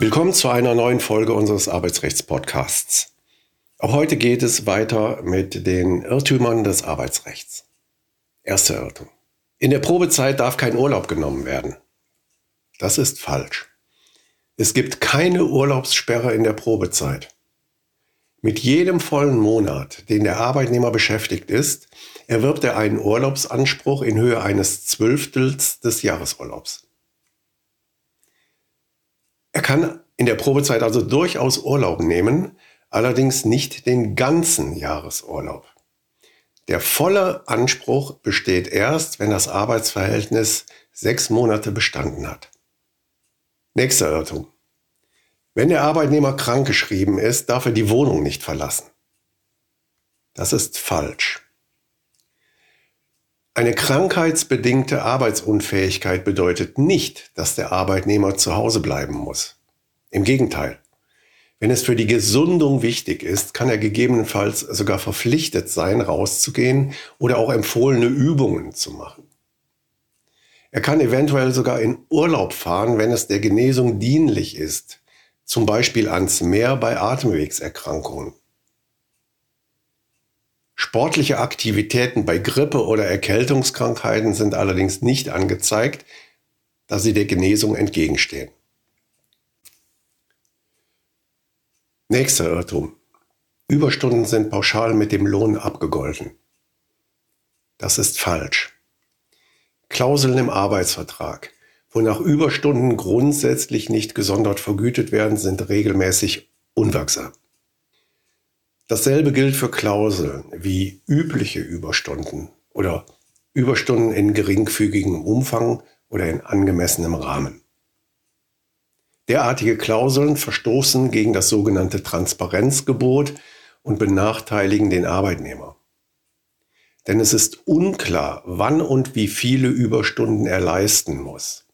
Willkommen zu einer neuen Folge unseres Arbeitsrechts-Podcasts. Auch heute geht es weiter mit den Irrtümern des Arbeitsrechts. Erster Irrtum. In der Probezeit darf kein Urlaub genommen werden. Das ist falsch. Es gibt keine Urlaubssperre in der Probezeit. Mit jedem vollen Monat, den der Arbeitnehmer beschäftigt ist, erwirbt er einen Urlaubsanspruch in Höhe eines Zwölftels des Jahresurlaubs. Er kann in der Probezeit also durchaus Urlaub nehmen, allerdings nicht den ganzen Jahresurlaub. Der volle Anspruch besteht erst, wenn das Arbeitsverhältnis sechs Monate bestanden hat. Nächster Irrtum. Wenn der Arbeitnehmer krankgeschrieben ist, darf er die Wohnung nicht verlassen. Das ist falsch. Eine krankheitsbedingte Arbeitsunfähigkeit bedeutet nicht, dass der Arbeitnehmer zu Hause bleiben muss. Im Gegenteil. Wenn es für die Gesundung wichtig ist, kann er gegebenenfalls sogar verpflichtet sein, rauszugehen oder auch empfohlene Übungen zu machen. Er kann eventuell sogar in Urlaub fahren, wenn es der Genesung dienlich ist, zum Beispiel ans Meer bei Atemwegserkrankungen. Sportliche Aktivitäten bei Grippe oder Erkältungskrankheiten sind allerdings nicht angezeigt, da sie der Genesung entgegenstehen. Nächster Irrtum. Überstunden sind pauschal mit dem Lohn abgegolten. Das ist falsch. Klauseln im Arbeitsvertrag, wonach Überstunden grundsätzlich nicht gesondert vergütet werden, sind regelmäßig unwirksam. Dasselbe gilt für Klauseln wie übliche Überstunden oder Überstunden in geringfügigem Umfang oder in angemessenem Rahmen. Derartige Klauseln verstoßen gegen das sogenannte Transparenzgebot und benachteiligen den Arbeitnehmer. Denn es ist unklar, wann und wie viele Überstunden er leisten muss.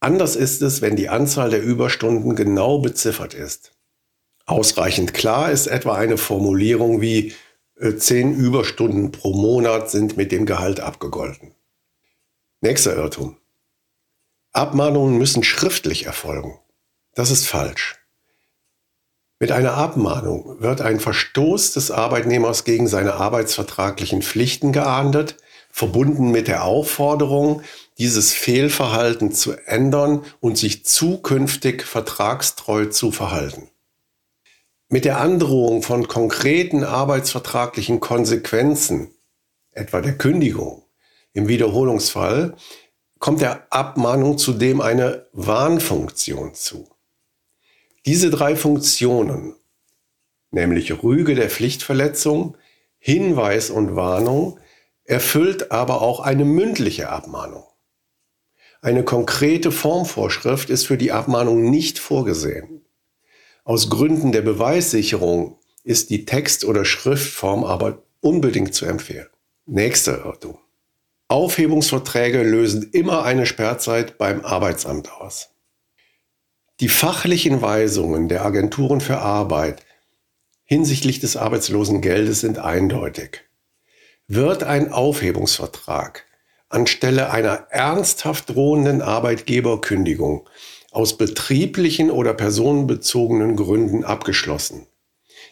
Anders ist es, wenn die Anzahl der Überstunden genau beziffert ist. Ausreichend klar ist etwa eine Formulierung wie äh, zehn Überstunden pro Monat sind mit dem Gehalt abgegolten. Nächster Irrtum. Abmahnungen müssen schriftlich erfolgen. Das ist falsch. Mit einer Abmahnung wird ein Verstoß des Arbeitnehmers gegen seine arbeitsvertraglichen Pflichten geahndet, verbunden mit der Aufforderung, dieses Fehlverhalten zu ändern und sich zukünftig vertragstreu zu verhalten. Mit der Androhung von konkreten arbeitsvertraglichen Konsequenzen, etwa der Kündigung im Wiederholungsfall, kommt der Abmahnung zudem eine Warnfunktion zu. Diese drei Funktionen, nämlich Rüge der Pflichtverletzung, Hinweis und Warnung, erfüllt aber auch eine mündliche Abmahnung. Eine konkrete Formvorschrift ist für die Abmahnung nicht vorgesehen. Aus Gründen der Beweissicherung ist die Text- oder Schriftform aber unbedingt zu empfehlen. Nächster Irrtum. Aufhebungsverträge lösen immer eine Sperrzeit beim Arbeitsamt aus. Die fachlichen Weisungen der Agenturen für Arbeit hinsichtlich des Arbeitslosengeldes sind eindeutig. Wird ein Aufhebungsvertrag anstelle einer ernsthaft drohenden Arbeitgeberkündigung aus betrieblichen oder personenbezogenen Gründen abgeschlossen,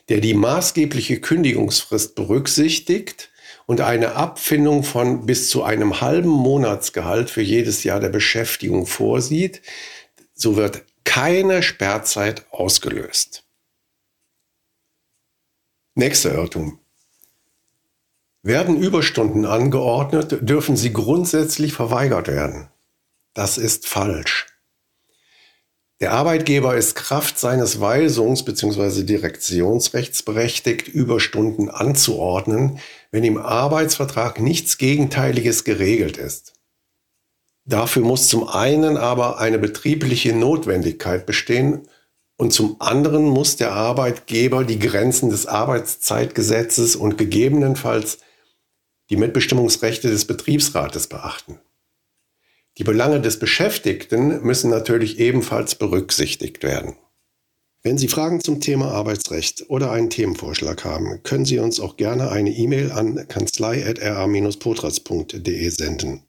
der die maßgebliche Kündigungsfrist berücksichtigt und eine Abfindung von bis zu einem halben Monatsgehalt für jedes Jahr der Beschäftigung vorsieht, so wird keine Sperrzeit ausgelöst. Nächster Irrtum. Werden Überstunden angeordnet, dürfen sie grundsätzlich verweigert werden. Das ist falsch. Der Arbeitgeber ist Kraft seines Weisungs- bzw. Direktionsrechts berechtigt, Überstunden anzuordnen, wenn im Arbeitsvertrag nichts Gegenteiliges geregelt ist. Dafür muss zum einen aber eine betriebliche Notwendigkeit bestehen und zum anderen muss der Arbeitgeber die Grenzen des Arbeitszeitgesetzes und gegebenenfalls die Mitbestimmungsrechte des Betriebsrates beachten. Die Belange des Beschäftigten müssen natürlich ebenfalls berücksichtigt werden. Wenn Sie Fragen zum Thema Arbeitsrecht oder einen Themenvorschlag haben, können Sie uns auch gerne eine E-Mail an kanzlei.ra-potras.de senden.